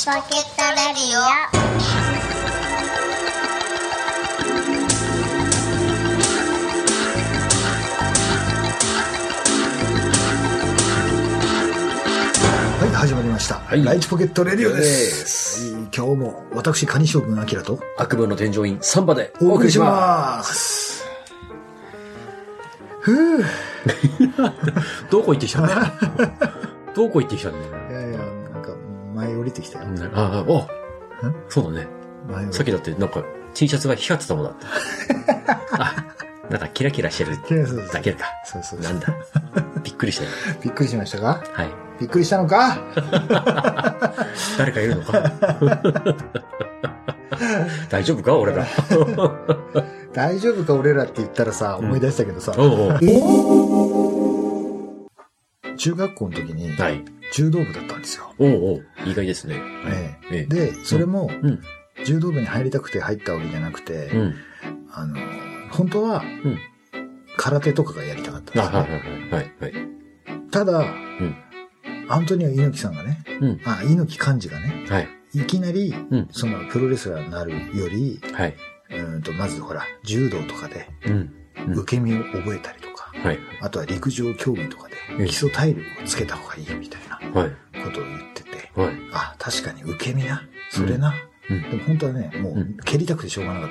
チポケットレディオはい、始まりました。いライチポケットレディオで。ですはい今日も私、カニ将軍アキラと悪夢の添乗員サンバでお送りします。ふぅ。どこ行ってきたんだよどこ行ってきたんだよいやいや、前降りてきたよ。ああ、おそうだね。前降りさっきだってなんか T シャツが光ってたもんだって。あ、なんかキラキラしてるキラそうそうだけか。そうそうなんだ。びっくりしたよ。びっくりしましたか？はい。びっくりしたのか？誰かいるのか？大丈夫か？俺ら。大丈夫か俺らって言ったらさ、思い出したけどさ、おうおう中学校の時にはい。柔道部だったんですよ。おうおう意外ですね。ええええで、それもうん。柔道部に入りたくて入ったわけじゃなくて、うん。あの、本当はうん。空手とかがやりたかったんあ、ですね。はいはいはい。はい。ただ、んアントニオ猪木さんがね、うん。あ、猪木幹事がね、はい。いきなり、うんそのプロレスラーになるより、はい。うーんと、まずほら、柔道とかで、うん。うん受け身を覚えたりとか、はい。あとは陸上競技とかうんで、基礎体力をつけた方がいいみたいなはい。ことを言ってて、はい。あ、確かに受け身な。それな。うん。でも本当はね、もう蹴りたくてしょうがなかっ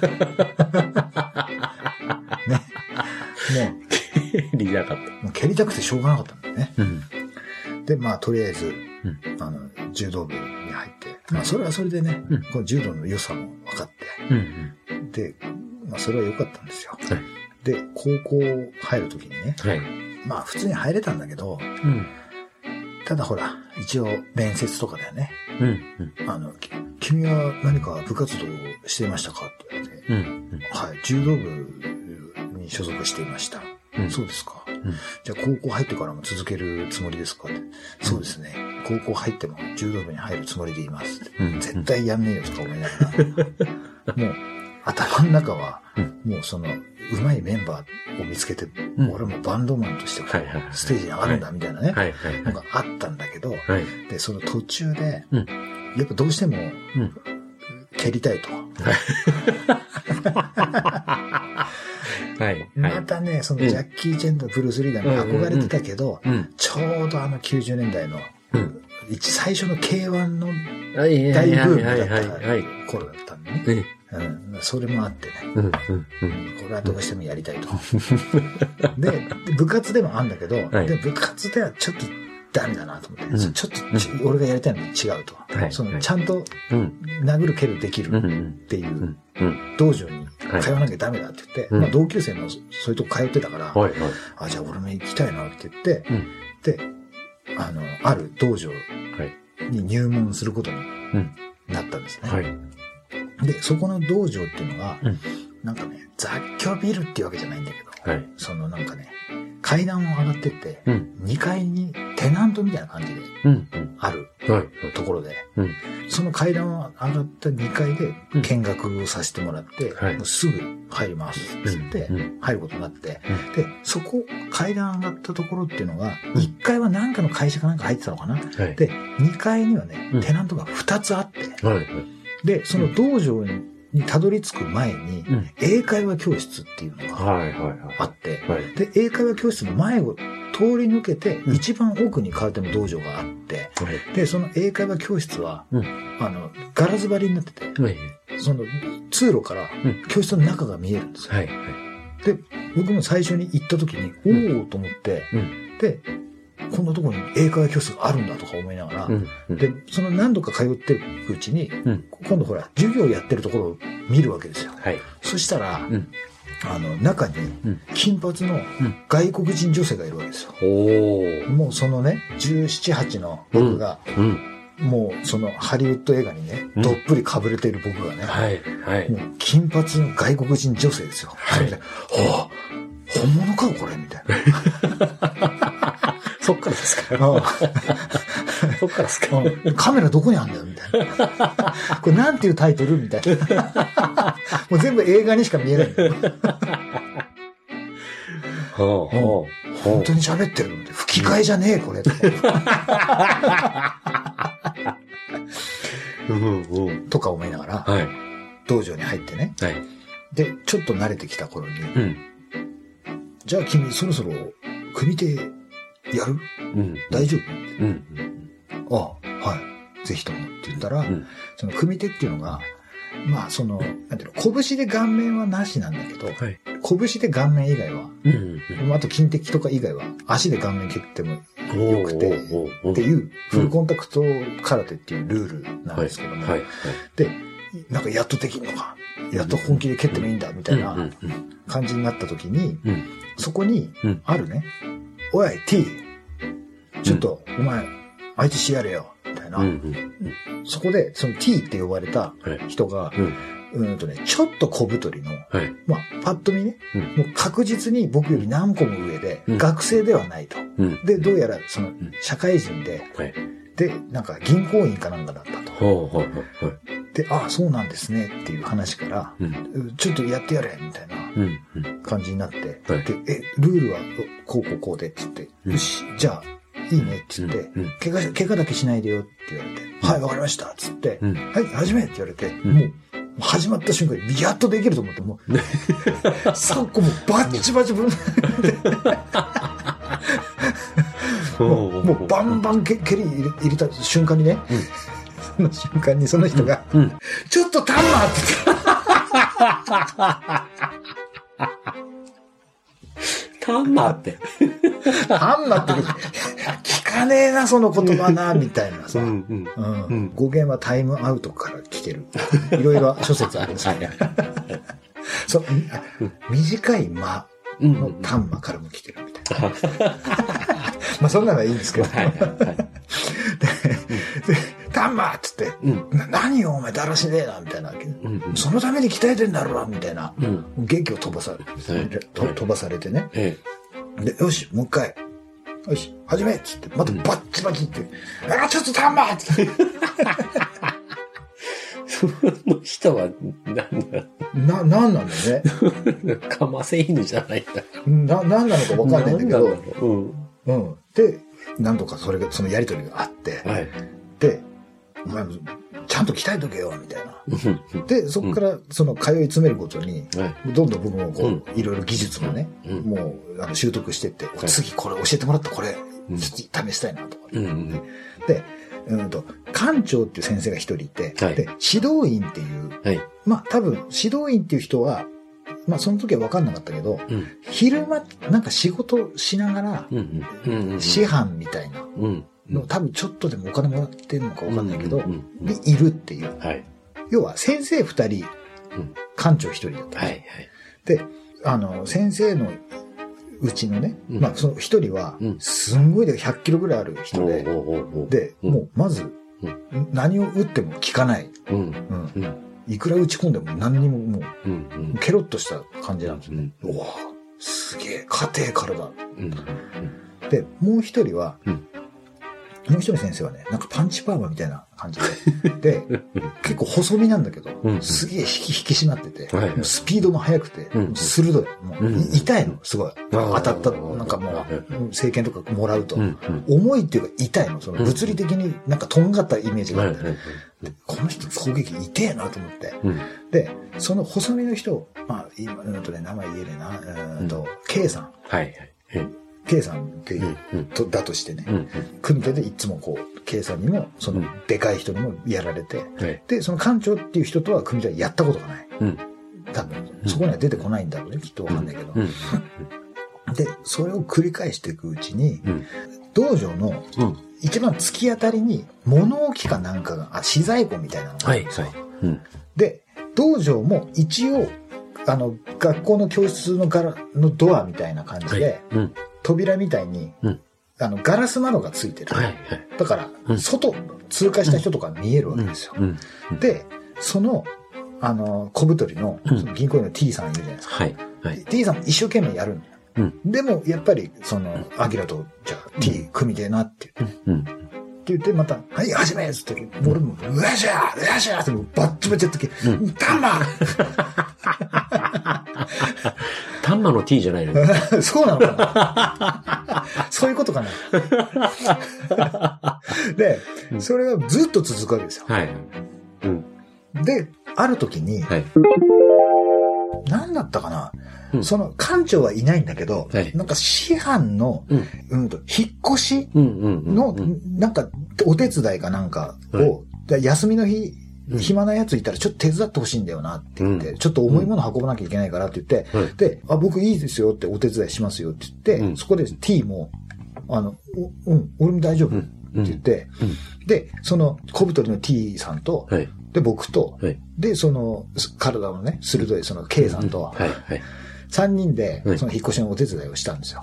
た。ね。リなかっもう、もう蹴りたくてしょうがなかったんだよね。た。うん。で、まあ、とりあえず、んあの、柔道部に入って、まあ、それはそれでね、うんこの柔道の良さも分かっうん。て、で、まあ、それは良かったんですよ。高校入るときにね、はい。まあ、普通に入れたんだけど、うん。ただほら、一応、面接とかだよね。うん。あの、き君は何か部活動をしていましたかって言われて、うん。はい、柔道部に所属していました。うんそうですか。んじゃあ高校入ってからも続けるつもりですかって、そうですね。高校入っても柔道部に入るつもりでいます。うん絶対やんねえよとか思いながら。もう、頭の中は、もうその、うまいメンバーを見つけて、ん俺もバンドマンとしてステージに上がるんだみたいなね。のがあったんだけど、はい。で、その途中で、うんやっぱどうしても、うん。蹴りたいと。はい。またね、そのジャッキー・チェンとブルース・リーダーに憧れてたけど、うん。ちょうどあの90年代の、最初の K1 のはい。大ブームはい。だっ。た頃だったんでね。えうん、それもあってね、うん。うん。うん。これはどうしてもやりたいと。で、部活でもあんだけど、はいで部活ではちょっとダメだなと思って、うんちょっとち、俺がやりたいのに違うと。はいそのはいちゃんとうん。殴る蹴るできるう。っていううんうん。道場にはい通わなきゃダメだって言って、うんまあ同級生もそういうとこ通ってたから、はい。はい。あ、じゃあ俺も行きたいなって言って、うん。で、あの、ある道場はい。に入門することにうん。なったんですね。はい。で、そこの道場っていうのが、うんなんかね、雑居ビルっていうわけじゃないんだけど、はい。そのなんかね、階段を上がってって、うん。2階にテナントみたいな感じでうん。うん。あるはい。ところで、うん。その階段を上がった2階で見学をさせてもらって、はいもうすぐ入りますって言ってうんうん、入ることになって、うで、そこ、階段上がったところっていうのが、1階は何かの会社かなんか入ってたのかな？はい。で、2階にはねうん、テナントが2つあって、はい。で、その道場ににたどり着く前に、うん。英会話教室っていうのがはい。はい。あって、はい。で、英会話教室の前を通り抜けて、うん一番奥に空手の道場があって、はい。で、その英会話教室は、うんあの、ガラス張りになってて、はい。その通路からうん教室の中が見えるんですよ。はい。で、僕も最初に行った時に、おおと思って、うん。で、こんなところに英会話教室があるんだとか思いながら、うん。で、その何度か通ってるうちに、うん。今度ほら、授業やってるところを見るわけですよ。はい。そしたら、うん。あの、中にうん、金髪のん外国人女性がいるわけですよ。おー。もうそのね、17、8の僕が、うん。もうそのハリウッド映画にね、うんどっぷり被れている僕がね、はい。はいも。う金髪の外国人女性ですよ。はいそれで、はあ、本物かこれみたいな。そっからですか？そっからですか？うん カメラどこにあんだよみたいな。これなんていうタイトルみたいな。もう全部映画にしか見えない。ほうほ本当に喋ってるみたいな吹き替えじゃねえこれ。とか思いながら、はい。道場に入ってね。はい。で、ちょっと慣れてきた頃に、うん。じゃあ君そろそろ組手やる？うん。大丈うん。夫ああ、はい。ぜひともって言ったら、うん。その組手っていうのが、まあその、なんていうの、拳で顔面はなしなんだけど、はい。拳で顔面以外は、うん。あと金敵とか以外は足で顔面蹴ってもよくてっていうフルコンタクト空手っていうルールなんはい。ですけども、はい。で、なんかやっとできんのか、やっと本気で蹴ってもいいんだみたいなうん。感じになった時に、うん。そこにうんあるね、おい T、ちょっとお前相手してやれよ、みたいな。そこでその T って呼ばれたはい。人が、うん。とね、ちょっと小太りの、はい。まあ、パッと見ね、うんもう確実に僕より何個も上で、うん学生ではないと。うん。で、どうやら、そのん、社会人で、はい。で、なんか銀行員かなんかだったと。ほうほうほうほう。で、ああ、そうなんですねっていう話から、うん。うちょっとやってやれみたいなうん。うん。感じになって、はいで、え、ルールはこうこうこうでって言って、うんよし、じゃあ、いいねって言って、うん。怪我、怪我だけしないでよって言われて、はい、わかりましたっつって、うん。はい、始めって言われて、んもう、始まった瞬間に、やっとできると思って、もう、3個もバッチバチぶん、もう、バンバン蹴蹴り入れた瞬間にね、その瞬間にその人が、うん。ちょっとタンマーってタンマーって。タンマーって聞かねえな、その言葉な、みたいなさ。ううんん。うん。うん語源はタイムアウトから来てる。いろいろ諸説あるんですけど。そうあ短い間うん。のタンマからも来てるみたいな。まあそんなのはいいんですけど。はいはいはい。で、タンマっつって、うん。な何よお前だらしねえな、みたいな。うん。そのために鍛えてんだろうみたいな。うん。元気を飛ばされはいと飛ばされてね。えで、よし、もう一回。よし、始めっつって、またバッチバチって、あ、ちょっとタンマっつって、え。その人は、なんだな、なんなんだよね？かませ犬じゃないんだ。な、なんなのかわかんないんだけど、なんう。うん。で、なんとかそれが、そのやりとりがあってうん。、はい。で、お前もちゃんと鍛えとけよ、みたいな。うん。で、そこから、その通い詰めることに、はい。どんどん僕もこうんう、いろいろ技術もね、うん。もう、あの、習得してって、い次これ教えてもらったこれ、うんちょっと試したいなとか。うんうんで、うんと、館長っていう先生が一人いて、はいで、指導員っていう、はい。まあ多分、指導員っていう人は、まあその時は分かんなかったけど、うん。昼間、なんか仕事しながら。師範みたいなうん。の、多分ちょっとでもお金もらってるのか分かんないけど、で、いるっていう。はい。要は、先生二人うん、館長一人だった。はい。はい。で、あの、先生のうちのね、うんまあその一人はうん、すんごいで100キロぐらいある人で、で、うんもうまず、何を打っても効かない。うん。うんうん。いくら打ち込んでも何にももう、うん。ケロッとした感じなんですよね。うんうわすげえ、家庭からだ。うん。で、もう一人は、うんもう一人先生はね、なんかパンチパーマみたいな感じで、で、結構細身なんだけど、うんすげえ引き引き締まってて、スピードも速くて、うん鋭い。もう痛いの、すごい。当たった、ーなんかもう、政権とかもらうと、うん。重いっていうか痛いの。その物理的になんかとんがったイメージがあって、この人攻撃痛えなと思って。うん。で、その細身の人、まあ、今、うんとね、名前言えるな、うんと、K さん、はいはい。K さんっていう、うん。とだとしてね、うん。組手でいつもこう、さんにも、そのうん、でかい人にもやられて、はい。で、その館長っていう人とは組手はやったことがない。うん。多分、そこには出てこないんだろうね、きっとわかんないけど。うん。で、それを繰り返していくうちに、うん。道場のうん。一番突き当たりに物置かなんかが、あ、資材庫みたいなのがあはい。るんですよ。はい。うん。で、道場も一応、あの、学校の教室のガラのドアみたいな感じで、うん。扉みたいに、うんあの、ガラス窓がついてる。はい。はい。だから、うん外、通過した人とか見えるわけですよ。うん。で、その、あの、小太りの、うんその銀行員の T さんいるじゃないですか。はい。はい。T さんも一生懸命やるんだよ。うんでも、やっぱり、その、アキラと、じゃあ、T 組みてえなって言って、うん。って言って、また、はい、始めっつって、俺も、うわしゃうわしゃって、バッチバチやった時、うんタンマタンマの T じゃないの そうなのかな？そういうことかな？で、それがずっと続くわけですよ。はい。で、ある時に、はい。何だったかな、うんその館長はいないんだけど、はいなんか師範の、うん。うんと、引っ越しうんうんうん。の、うんなんか、お手伝いかなんかを、はいで休みの日、うん暇なやついたらちょっと手伝ってほしいんだよなって言って、うんちょっと重いもの運ばなきゃいけないからって言って、はいで、あ、僕いいですよってお手伝いしますよって言って、うんそこで T も、あの、おうん、俺も大丈夫ってうん。言って、で、その小太りの T さんと、はい。で、僕と、はい。で、その、体のね、鋭いその K さんと、はい。はい。3人では、いその引っ越しのお手伝いをしたんですよ。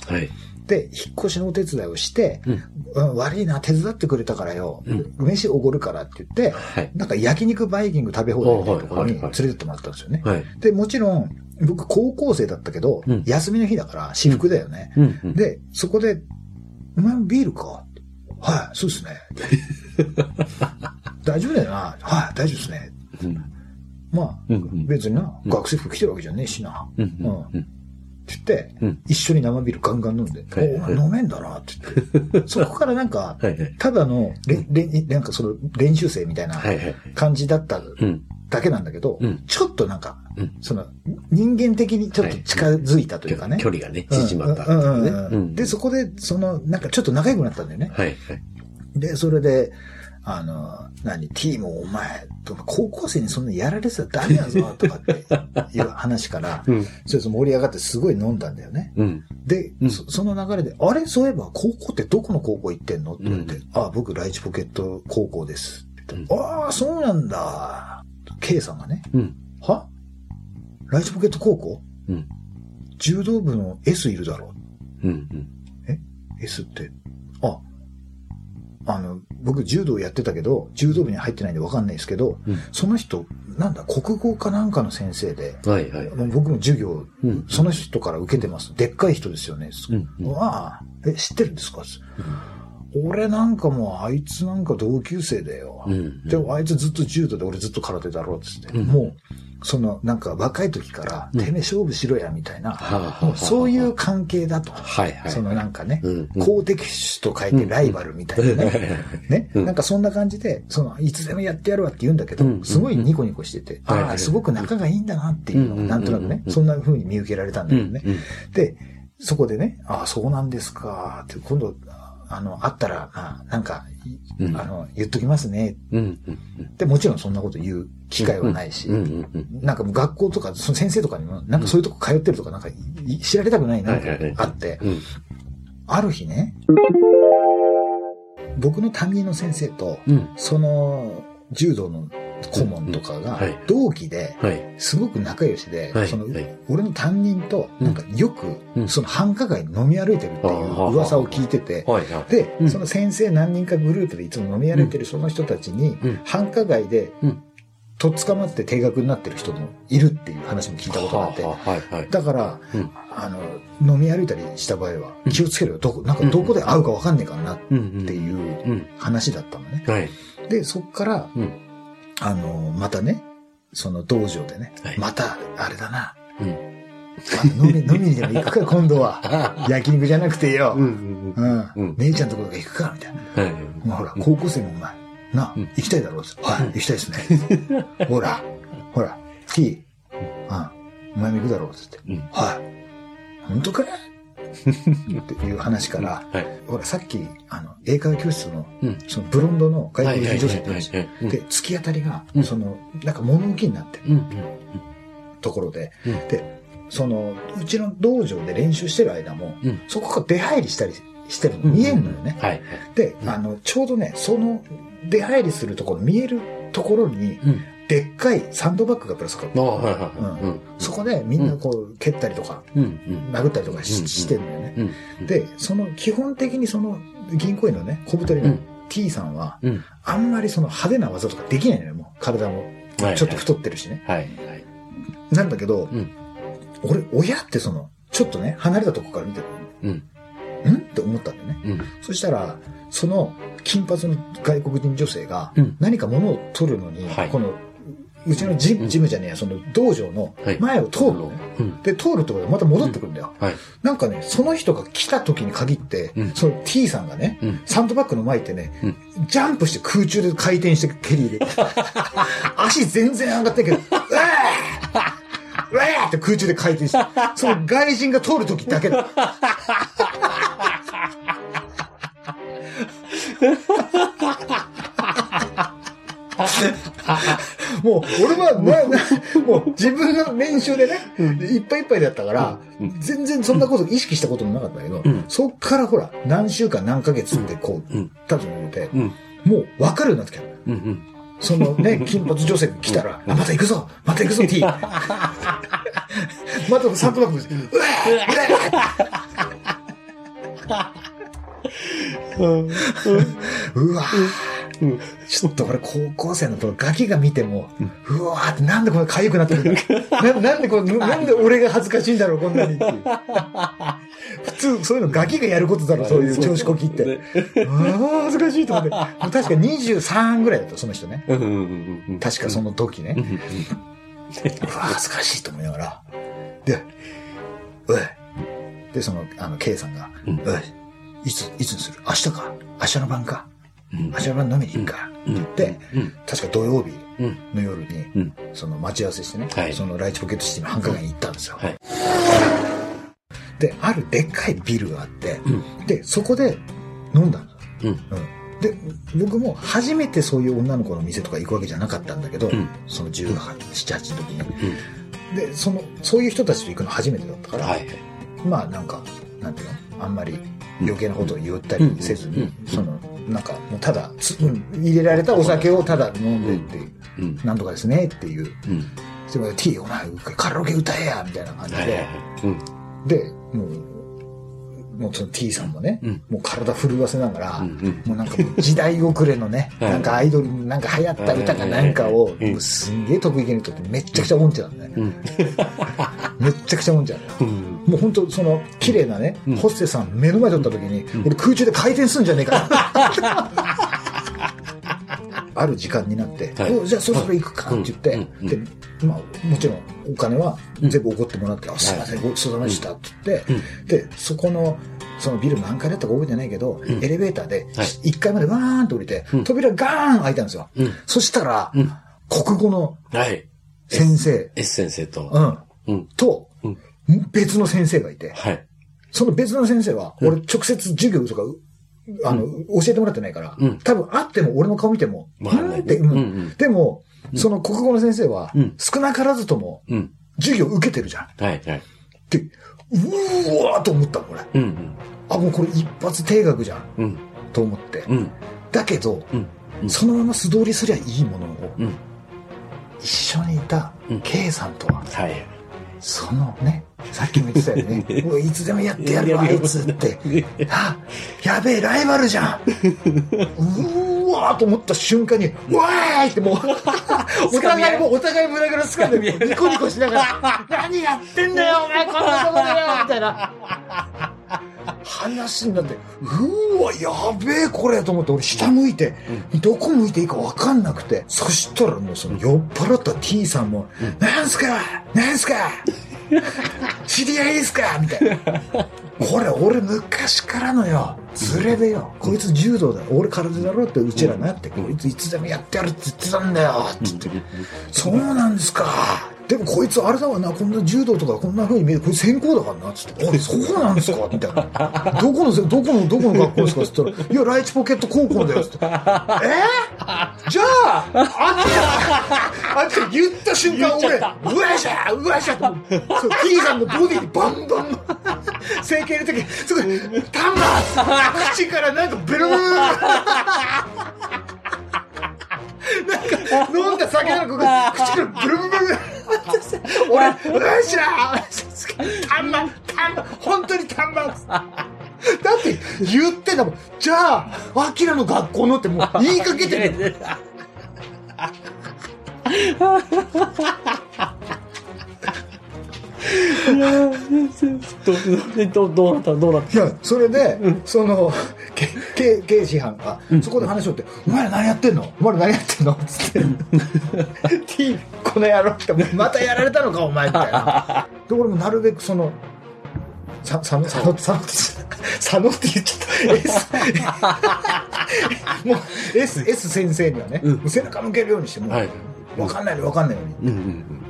はい。で、引っ越しのお手伝いをして、うん。うん、悪いな、手伝ってくれたからよ、うん飯おごるからって言って、はい。なんか焼肉バイキング食べ放題みたいなところに連れてってもらったんですよね。はい。で、もちろん、僕高校生だったけど、うん休みの日だから私服だよね。うんうん。で、そこで、お前もビールか？はい、そうですね。大丈夫だよな？はい、大丈夫ですね。うん。まあ。別にな、うん学生服着てるわけじゃねえしな。うん。って言って、うん一緒に生ビールガンガン飲んで、はいおお前飲めんだなって言って。そこからなんか、はいはい。ただのれれなんかその練習生みたいなはいはい。感じだったうん。だけなんだけど、うんちょっとなんか、うんその人間的にちょっと近づいたというかね。距離がね、うん縮まったで、そこで、その、なんかちょっと仲良くなったんだよね。はいはい。で、それで、あの、何、T もお前、高校生にそんなやられてたらダメだぞ、とかって いう話から、うん。それと盛り上がってすごい飲んだんだよね。うん。で、うんそその流れで、あれ？そういえば高校ってどこの高校行ってんの？って言われて、うあ、僕ライチポケット高校です。って言ってうんああ、そうなんだ。K さんがね、うん。は？ライチポケット高校？うん。柔道部の S いるだろうん。うん。う ?S って。あ、あの、僕柔道やってたけど、柔道部に入ってないんでわかんないですけど、うんその人、なんだ、国語かなんかの先生で、はいはい。僕も授業、うん。その人から受けてます。でっかい人ですよね。うんうんああ、え、知ってるんですか？俺なんかもうあいつなんか同級生だよ。うん。でもあいつずっと柔道で俺ずっと空手だろうっつって。うんもう、そのなんか若い時から、うんてめえ勝負しろやみたいな、そういう関係だと。はいはい。そのなんかね、うん。公的手と書いてライバルみたいなね。ね、うんなんかそんな感じで、その、いつでもやってやるわって言うんだけど、うんすごいニコニコしてて、はいああ、すごく仲がいいんだなっていうのが、うんなんとなくねう、んそんな風に見受けられたんだうん。けどね。で、そこでね、ああ、そうなんですか、って、今度、あの、会ったら、まあ、なんか、いうんあの、言っときますね。うん。で、もちろんそんなこと言う機会はないし、うん。うん。うん。なんかもう学校とか、その先生とかにも、なんかそういうとこ通ってるとか、なんかい知られたくないな、はいはいはいあって、うん。ある日ね、僕の担任の先生と、うん。その、柔道の顧問とかが同期で、はい。すごく仲良しで、はいそのはい俺の担任と、なんかようんく、その繁華街に飲み歩いてるっていう噂を聞いてて。で、うんその先生何人かグループでいつも飲み歩いてるその人たちに、うん繁華街でうん、とっ捕まって定額になってる人もいるっていう話も聞いたことがあって、はいはい。だから、うんあの、飲み歩いたりした場合は気をつけろよ。どこ、なんかどこで会うかわかんねえからなっうん。ていううん。話だったのね。はい。で、そっから、うんあの、またね、その道場でね、はいまた、あれだな、うん。また飲み、飲みにでも行くか、今度は。焼肉じゃなくてよ。うん。ううん。ん。うん姉ちゃんところが行くか、みたいな。はい。もうほら、高校生もお前、な、うん行きたいだろうっつってはい、うん行きたいですね。ほら、ほら、T、うん、お前も行くだろうっつって。うん。はい。本当かねっていう話から、はい。ほら、さっき、あの、英会話教室の、うん。そのブロンドの外国人女性って言うんで突き当たりがう、んその、なんか物置になってるうん。ところで、うんで、その、うちの道場で練習してる間も、うんそこから出入りしたりしてるのうん。見えるのよね。はい。で、あの、ちょうどね、その出入りするところ、見えるところに、うん。でっかいサンドバッグがぶら下がってあはいはい。うん。そこでみんなこう、蹴ったりとか。殴ったりとかし,、てるのよね。うん。で、その、基本的にその、銀行員のね、小太りのうん T さんは、うん。あんまりその派手な技とかできないのよ、もう。体も。はいちょっと太ってるしね。はい。はい。なんだけど、うん俺、親ってその、ちょっとね、離れたとこから見てる。うん。ん？って思ったんだよね。うん。そしたら、その、金髪の外国人女性がうん、何か物を取るのに、はいこの、うちのジうんム、ジムじゃねえや、その道場のはい前を通るのね。うん。で、通るところでまた戻ってくるんだよ。はい。なんかね、その人が来た時に限って、うんその T さんがね、うん。サンドバッグの前行ってね、ジャンプして空中で回転して蹴り入れて、足全然上がってんけど、うわーうわーって空中で回転して、その外人が通るときだけだ。もう、俺は、な、な、もう自分の練習でね、いっぱいいっぱいだったから、全然そんなこと意識したこともなかったけど、うんそっからほら、何週間何ヶ月ってこう、うん。経つのをて、うん。もう分かるようになってきた。うん。うん。そのね、金髪女性が来たら、あ、また行くぞまた行くぞ T! またサントラックです。うわうわうん。ちょっと俺高校生の頃ガキが見ても、うわーってなんでこんな痒くなってるんだななんでこれ、なんで俺が恥ずかしいんだろう、こんなにっていう。普通、そういうのガキがやることだろ、そういう調子こきって。ねああ、恥ずかしいと思って。確か23ぐらいだった、その人ね。うん。うん。うん。確かその時ね。うん。うわ、恥ずかしいと思いながら。で、おい。で、その、あの、K さんが、うんおい、いつ、いつにする？明日か？明日の晩か？うん明日の晩飲みに行くかうんって言って、うん。確か土曜日うん。の夜に、うんその待ち合わせしてね、はいそのライチポケットシティの繁華街に行ったんですよ。はいで、あるでっかいビルがあって、うん。で、そこで飲んだんだ。うん。うん。で、僕も初めてそういう女の子の店とか行くわけじゃなかったんだけど、うんその18、7、8の時に。うん。で、その、そういう人たちと行くの初めてだったから、はい。まあなんか、なんていうの？あんまり余計なことを言ったりせずに、うんその、なんか、もうただ、入れられたお酒をただ飲んでっていう、うん。なんとかですねっていう、うん。それで T、お前、カラオケ歌えやみたいな感じで、。うん。で、もう、もうその T さんもね、うんもう体震わせながら。もうなんか時代遅れのね、はいなんかアイドルになんか流行った歌かなんかを、うんもうすんげえ得意げにとってめっちゃくちゃ音痴なんだよね。うん。めっちゃくちゃ音痴なんだよ。うん。もう本当その綺麗なね、うんホステスさん目の前で撮った時に、俺空中で回転すんじゃねえかな。ある時間になって、はいおじゃあそろそろ行くかって言って、うんうんで、まあもちろんお金は全部おごってもらって、あ、すいません、ごちそうさまでしたって言って、で、そこの、そのビル何階だったか覚えてないけど、んエレベーターではい1階までわーんと降りて、うん扉ガーン開いたんですよ。うん。そしたら、うん。国語のはい。先生、S 先生と。うん、うん。と、うん別の先生がいて、はい。その別の先生は、うん俺直接授業とか、あの、教えてもらってないから、うん多分会っても俺の顔見ても、わかんないうん？って、うんでも、その国語の先生は、うん少なからずともうん。授業受けてるじゃん。っはい。はい。て、うーわーと思ったの、俺。うん。あ、もうこれ一発定額じゃん、うん。と思って。うん。だけど、そのまま素通りすりゃいいものを、うん。一緒にいたうん K さんとは、はい。そのね、さっきも言ってたよね。もういつでもやってやるわ、あいつって。あ、やべえ、ライバルじゃん。うーわーと思った瞬間に、わーいってもう、お互いもうお互い胸ぐらつかんで、ニコニコしながら、何やってんだよ、お前、こんなとこでよ、みたいな。話になって、うーわ、やべえ、これ、と思って、俺下向いて、どこ向いていいか分かんなくて、そしたらもうその酔っ払った T さんも、なんすかなんすか 知り合いですかみたいな。これ俺昔からのよ、連れでよ、こいつ柔道だよ、俺空手だろってうちらなって、こいついつでもやってやるって言ってたんだよ、つって。そうなんですか。でもこいつあれだわな、こんな柔道とかこんな風に見える、これ専攻だからな、つって。あ、そうなんですか？みたいな。どこのせ、どこの、どこの学校ですか？つったら、いや、ライチポケット高校だよ、つって。え？ー、じゃあ、あっちだ、あっちだ言った瞬間俺、うわしゃうわしゃと T さんのボディにバンバン。の、整形入れた時、すごい、タンバー口からなんかベロー。ンなんか、飲んだ酒なのか、口がブルブルブル。俺、うわしゃタンバン、タンバン、本当にタンバン。だって言ってたもん。じゃあ、アキラの学校のってもう言いかけてる。ど、ど、どうなったどうなった？いや、それで、その、け、け、刑事班が、そこで話をって、お前ら何やってんの？お前ら何やってんの？つって。T、この野郎って、またやられたのか、お前、みたいな。で、俺もなるべくその、さ、佐野、佐野、佐野って、佐野って言っちゃった。S、もう、S、S 先生にはね、うん背中向けるようにして、もう、はいわかんないのわかんないのに。うんうんうん。うん。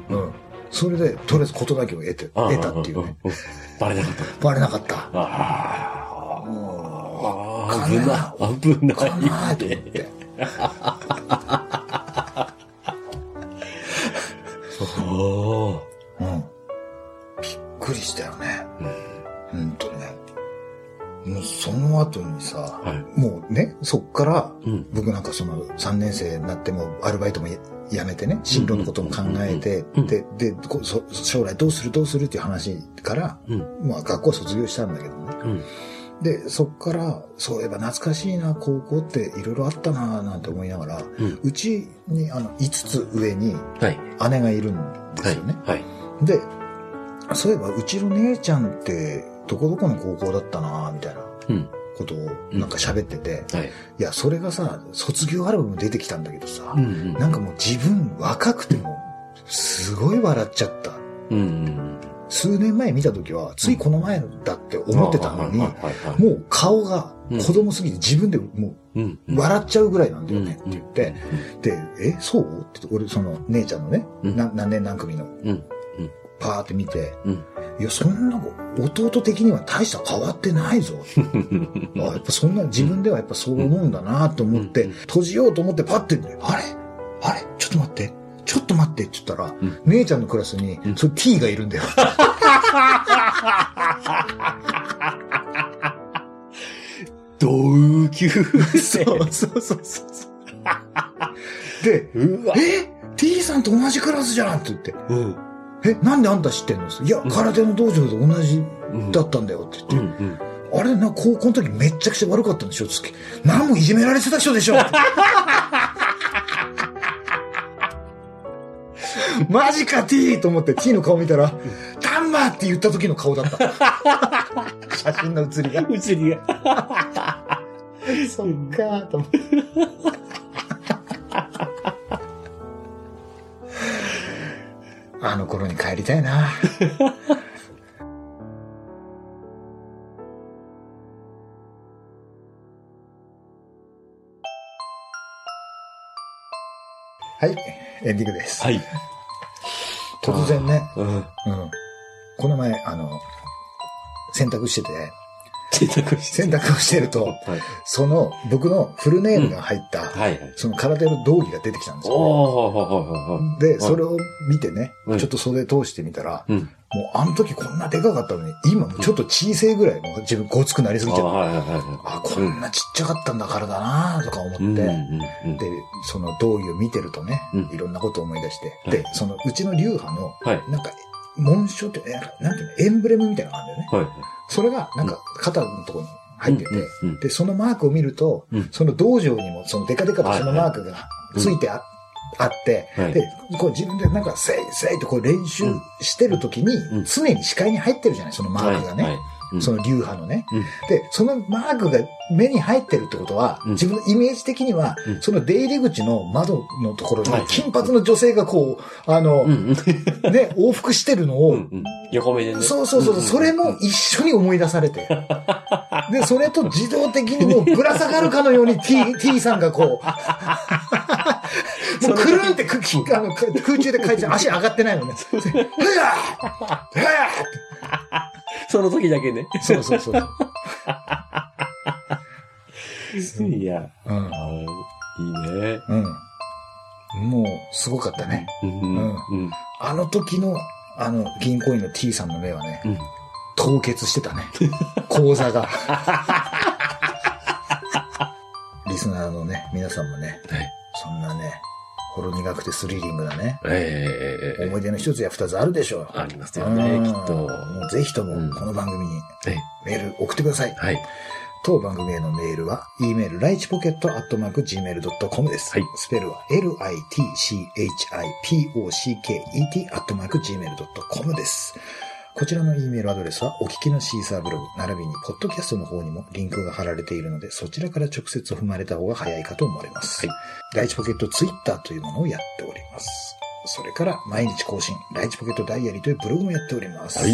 それで、とりあえず事だけを得て、得たっていうね。。バレなかった。バレなかった。ああ。もああ、危ない。危なない。ぁと思って。そっから、うん。僕なんかその3年生になってもアルバイトもややめてね、進路のことも考えてうん、で、で、将来どうするどうするっていう話から、うん。まあ学校卒業したんだけどね。うん。で、そっから、そういえば懐かしいな、高校っていろいろあったな、なんて思いながら、うちにあの5つ上にはい。姉がいるんですよね。はい。で、そういえばうちの姉ちゃんってどこどこの高校だったな、みたいなうん。ことをなんか喋ってて、はい。いや、それがさ、卒業アルバム出てきたんだけどさ、うんうん。なんかもう自分若くても、すごい笑っちゃった。うんうん。数年前見た時は、ついこの前だって思ってたのに。もう顔が子供すぎて自分でもうん。う笑っちゃうぐらいなんだよねってうん言って、で、え、そう？って俺その姉ちゃんのね、何年何組のうん。パーって見て、うん。いや、そんな弟的には大した変わってないぞ。あやっぱそんな自分ではやっぱそう思うんだなと思って、うん閉じようと思ってパッて、あれ？あれ？ちょっと待って。ちょっと待ってって言ったら、うん姉ちゃんのクラスに、うんそれ T がいるんだよ。同級生。そうそうそうそう。で、うわ。え ?T さんと同じクラスじゃんって言って、うん。え、なんであんた知ってんのいや、空手の道場で同じうんだったんだよってうん言って、うん。あれな、高校の時めっちゃくちゃ悪かったんでしょつって何もいじめられてた人でしょ マジか T と思って T の顔見たら、タンマーって言った時の顔だった。写真の写りが。うちにが。そっかーと思って。あの頃に帰りたいな。はい、エンディングです。はい。突然ね、うん。うん。この前、あの、洗濯してて、洗濯をしてると、はい。その僕のフルネームが入った、はいはい。その空手の道着が出てきたんですよ、ね。で、それを見てね、うんちょっと袖通してみたら、うん。もうあの時こんなでかかったのに、今ちょっと小さいぐらい、もう自分ごつくなりすぎちゃあって、はいはいはいあ、はい。こんなちっちゃかったんだからだなとか思って、うんうんうん。で、その道着を見てるとね、うんいろんなことを思い出して、はいで、そのうちの流派の、はい。なんか、紋章って、えなんていうの、エンブレムみたいなのがあるんだよね。はい。それが、なんか、肩のところに入ってて、うんうんで、そのマークを見ると、うん。その道場にも、そのデカデカとそのマークがついてあ,、あって、はい。で、こう自分でなんか、せいせいとこう練習してる時に、うん。常に視界に入ってるじゃない、そのマークがね。はい。はい。うんその流派のね、うんで、そのマークが目に入ってるってことは、うん自分のイメージ的には、うんその出入り口の窓のところにはい金髪の女性がこう、あの。ね、往復してるのを。横目でね。そうそうそう、それも一緒に思い出されて。で、それと自動的にもうぶら下がるかのように T, T さんがこう、もうくるんってくきあのく空中で回転、足上がってないのね。ふわーふわその時だけね。ーそうそうそう。いや、うん。いいね。うん。もう、すごかったね。うん。うんうん。あの時の、あの、銀行員の T さんの目はね、うん。凍結してたね。口座が。リスナーのね、皆さんもね、はい。そんなね、ほろ苦くてスリリングなね、ええ思い出の一つや二つあるでしょう。ありますよね、うんきっと。もうぜひとうんも、この番組にはい。メール送ってください。はい。当番組へのメールは、e メール、ライチポケットアットマーク gmail.com です。はいスペルは、l-i-t-c-h-i-p-o-c-k-e-t アットマーク gmail.com です。こちらの e メールアドレスは、お聞きのシーサーブログ、並びに、ポッドキャストの方にもリンクが貼られているので、そちらから直接踏まれた方が早いかと思われます。はいライチポケットツイッターというものをやっております。それから、毎日更新、ライチポケットダイアリーというブログもやっております。はい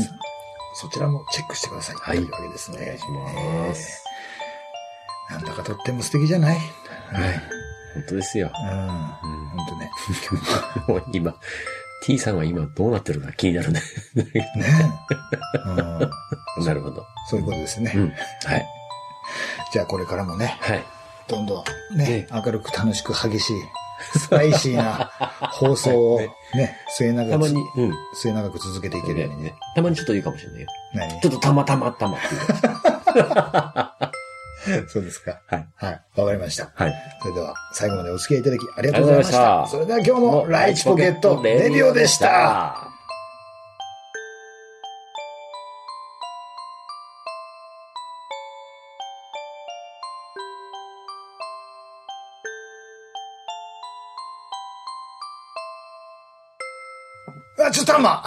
そちらもチェックしてください。はいというわけですね。お願いしますえーなんだかとっても素敵じゃない？はい。本当ですよ。うん。うん本当ね。もう今、T さんは今どうなってるか気になるね。ね うん。なるほど。そういうことですね。うん。はい。じゃあこれからもね、はい。どんどんねね、明るく楽しく激しい、スパイシーな放送をね、末永くたまに、うん。末永く続けていけるようにね。ねたまにちょっと言うかもしれないよ。何？ちょっとたまたまたまっていう。そうですか。はい。はい。わかりました。はい。それでは、最後までお付き合いいただきありがとうございました。したそれでは今日も、ライチポケットレディオでした。。あ、ちょっとあんま